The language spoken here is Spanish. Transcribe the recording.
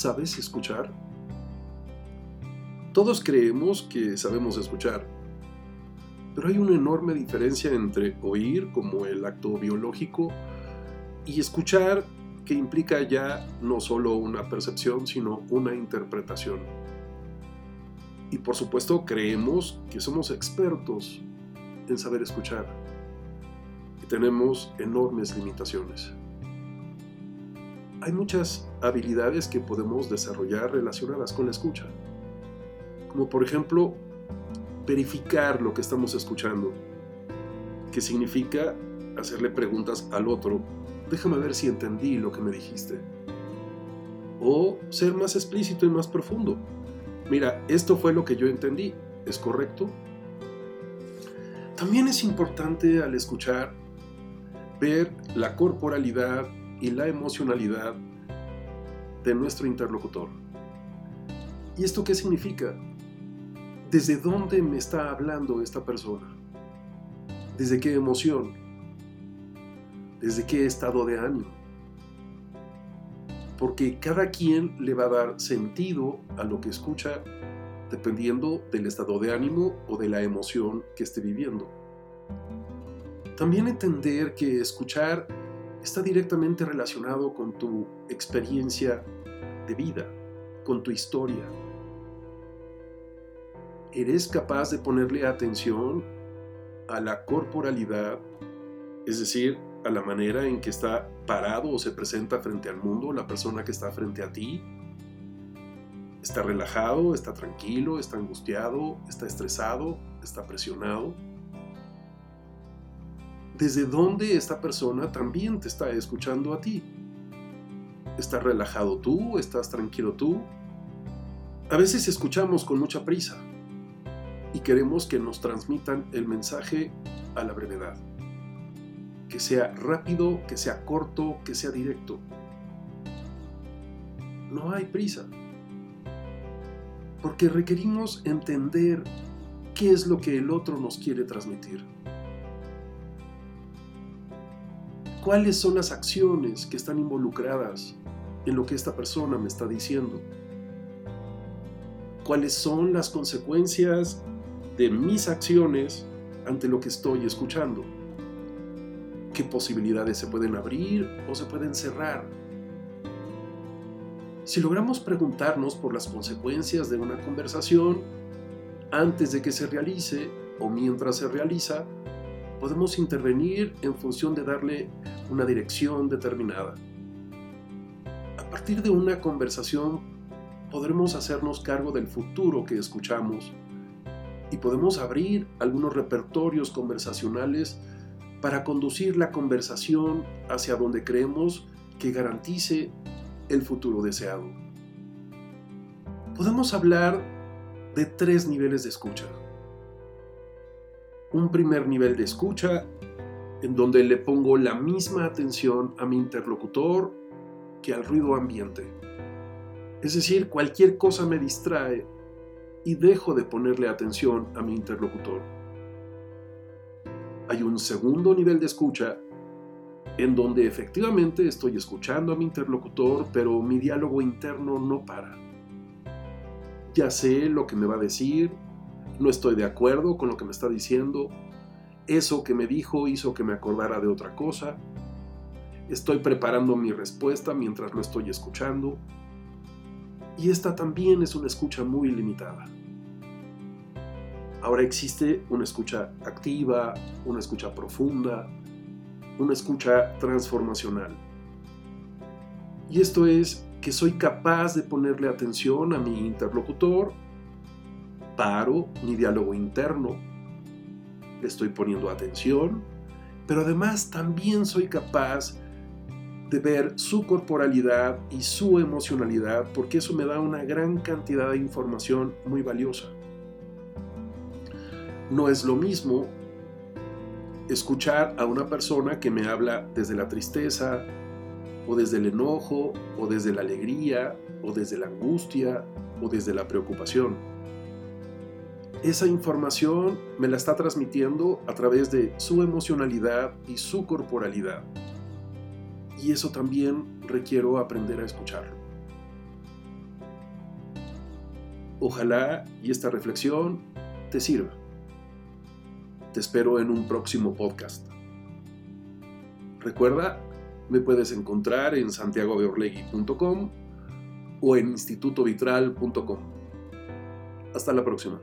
¿Sabes escuchar? Todos creemos que sabemos escuchar, pero hay una enorme diferencia entre oír como el acto biológico y escuchar que implica ya no solo una percepción, sino una interpretación. Y por supuesto creemos que somos expertos en saber escuchar y tenemos enormes limitaciones. Hay muchas habilidades que podemos desarrollar relacionadas con la escucha, como por ejemplo verificar lo que estamos escuchando, que significa hacerle preguntas al otro, déjame ver si entendí lo que me dijiste. O ser más explícito y más profundo. Mira, esto fue lo que yo entendí, ¿es correcto? También es importante al escuchar ver la corporalidad y la emocionalidad de nuestro interlocutor. ¿Y esto qué significa? ¿Desde dónde me está hablando esta persona? ¿Desde qué emoción? ¿Desde qué estado de ánimo? Porque cada quien le va a dar sentido a lo que escucha dependiendo del estado de ánimo o de la emoción que esté viviendo. También entender que escuchar está directamente relacionado con tu experiencia de vida, con tu historia. ¿Eres capaz de ponerle atención a la corporalidad, es decir, a la manera en que está parado o se presenta frente al mundo la persona que está frente a ti? ¿Está relajado? ¿Está tranquilo? ¿Está angustiado? ¿Está estresado? ¿Está presionado? Desde dónde esta persona también te está escuchando a ti. ¿Estás relajado tú? ¿Estás tranquilo tú? A veces escuchamos con mucha prisa y queremos que nos transmitan el mensaje a la brevedad. Que sea rápido, que sea corto, que sea directo. No hay prisa. Porque requerimos entender qué es lo que el otro nos quiere transmitir. Cuáles son las acciones que están involucradas en lo que esta persona me está diciendo. Cuáles son las consecuencias de mis acciones ante lo que estoy escuchando. ¿Qué posibilidades se pueden abrir o se pueden cerrar? Si logramos preguntarnos por las consecuencias de una conversación antes de que se realice o mientras se realiza, podemos intervenir en función de darle una dirección determinada. A partir de una conversación podremos hacernos cargo del futuro que escuchamos y podemos abrir algunos repertorios conversacionales para conducir la conversación hacia donde creemos que garantice el futuro deseado. Podemos hablar de tres niveles de escucha un primer nivel de escucha en donde le pongo la misma atención a mi interlocutor que al ruido ambiente. Es decir, cualquier cosa me distrae y dejo de ponerle atención a mi interlocutor. Hay un segundo nivel de escucha en donde efectivamente estoy escuchando a mi interlocutor, pero mi diálogo interno no para. Ya sé lo que me va a decir, no estoy de acuerdo con lo que me está diciendo, eso que me dijo hizo que me acordara de otra cosa, estoy preparando mi respuesta mientras lo estoy escuchando, y esta también es una escucha muy limitada. Ahora existe una escucha activa, una escucha profunda, una escucha transformacional. Y esto es que soy capaz de ponerle atención a mi interlocutor paro mi diálogo interno, estoy poniendo atención, pero además también soy capaz de ver su corporalidad y su emocionalidad, porque eso me da una gran cantidad de información muy valiosa. No es lo mismo escuchar a una persona que me habla desde la tristeza, o desde el enojo, o desde la alegría, o desde la angustia, o desde la preocupación esa información me la está transmitiendo a través de su emocionalidad y su corporalidad. Y eso también requiero aprender a escucharlo. Ojalá y esta reflexión te sirva. Te espero en un próximo podcast. Recuerda, me puedes encontrar en santiagodeorlegui.com o en institutovitral.com. Hasta la próxima.